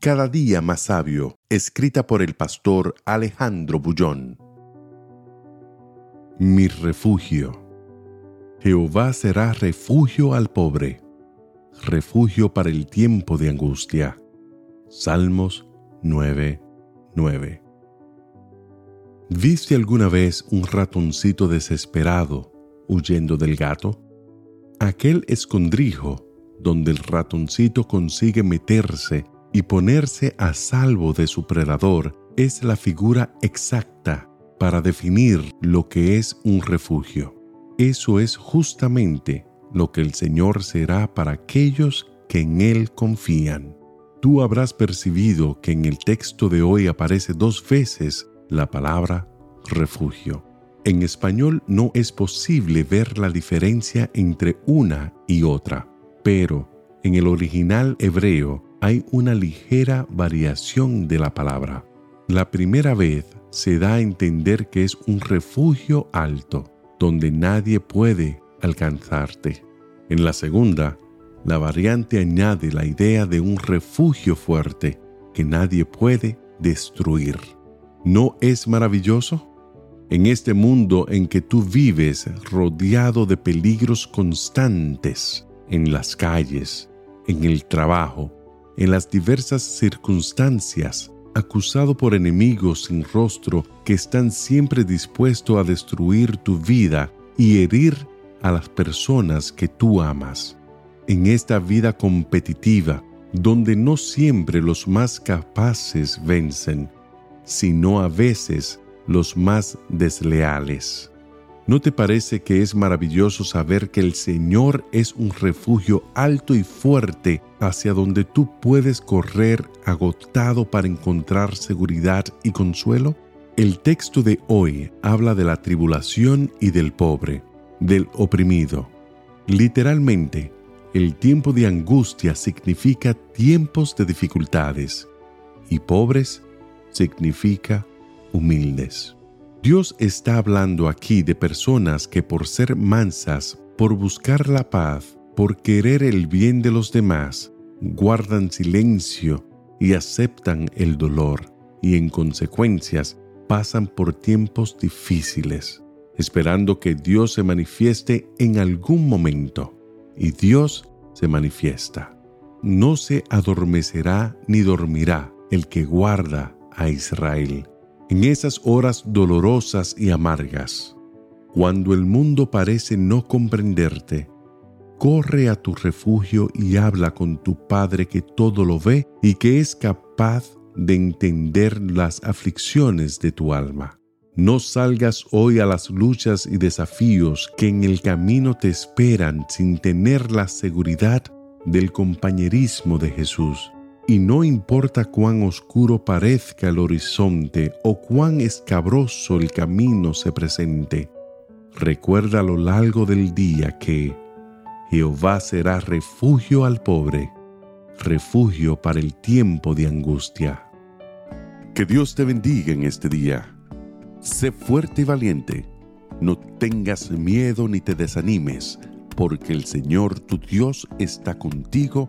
Cada día más sabio, escrita por el pastor Alejandro Bullón. Mi refugio. Jehová será refugio al pobre, refugio para el tiempo de angustia. Salmos 9:9. ¿Viste alguna vez un ratoncito desesperado huyendo del gato? Aquel escondrijo donde el ratoncito consigue meterse y ponerse a salvo de su predador es la figura exacta para definir lo que es un refugio. Eso es justamente lo que el Señor será para aquellos que en Él confían. Tú habrás percibido que en el texto de hoy aparece dos veces la palabra refugio. En español no es posible ver la diferencia entre una y otra, pero en el original hebreo hay una ligera variación de la palabra. La primera vez se da a entender que es un refugio alto, donde nadie puede alcanzarte. En la segunda, la variante añade la idea de un refugio fuerte que nadie puede destruir. ¿No es maravilloso? En este mundo en que tú vives rodeado de peligros constantes, en las calles, en el trabajo, en las diversas circunstancias, acusado por enemigos sin rostro que están siempre dispuestos a destruir tu vida y herir a las personas que tú amas. En esta vida competitiva, donde no siempre los más capaces vencen, sino a veces los más desleales. ¿No te parece que es maravilloso saber que el Señor es un refugio alto y fuerte hacia donde tú puedes correr agotado para encontrar seguridad y consuelo? El texto de hoy habla de la tribulación y del pobre, del oprimido. Literalmente, el tiempo de angustia significa tiempos de dificultades y pobres significa humildes. Dios está hablando aquí de personas que por ser mansas, por buscar la paz, por querer el bien de los demás, guardan silencio y aceptan el dolor y en consecuencias pasan por tiempos difíciles, esperando que Dios se manifieste en algún momento. Y Dios se manifiesta. No se adormecerá ni dormirá el que guarda a Israel en esas horas dolorosas y amargas, cuando el mundo parece no comprenderte, corre a tu refugio y habla con tu Padre que todo lo ve y que es capaz de entender las aflicciones de tu alma. No salgas hoy a las luchas y desafíos que en el camino te esperan sin tener la seguridad del compañerismo de Jesús y no importa cuán oscuro parezca el horizonte o cuán escabroso el camino se presente, recuerda a lo largo del día que Jehová será refugio al pobre, refugio para el tiempo de angustia. Que Dios te bendiga en este día. Sé fuerte y valiente. No tengas miedo ni te desanimes, porque el Señor tu Dios está contigo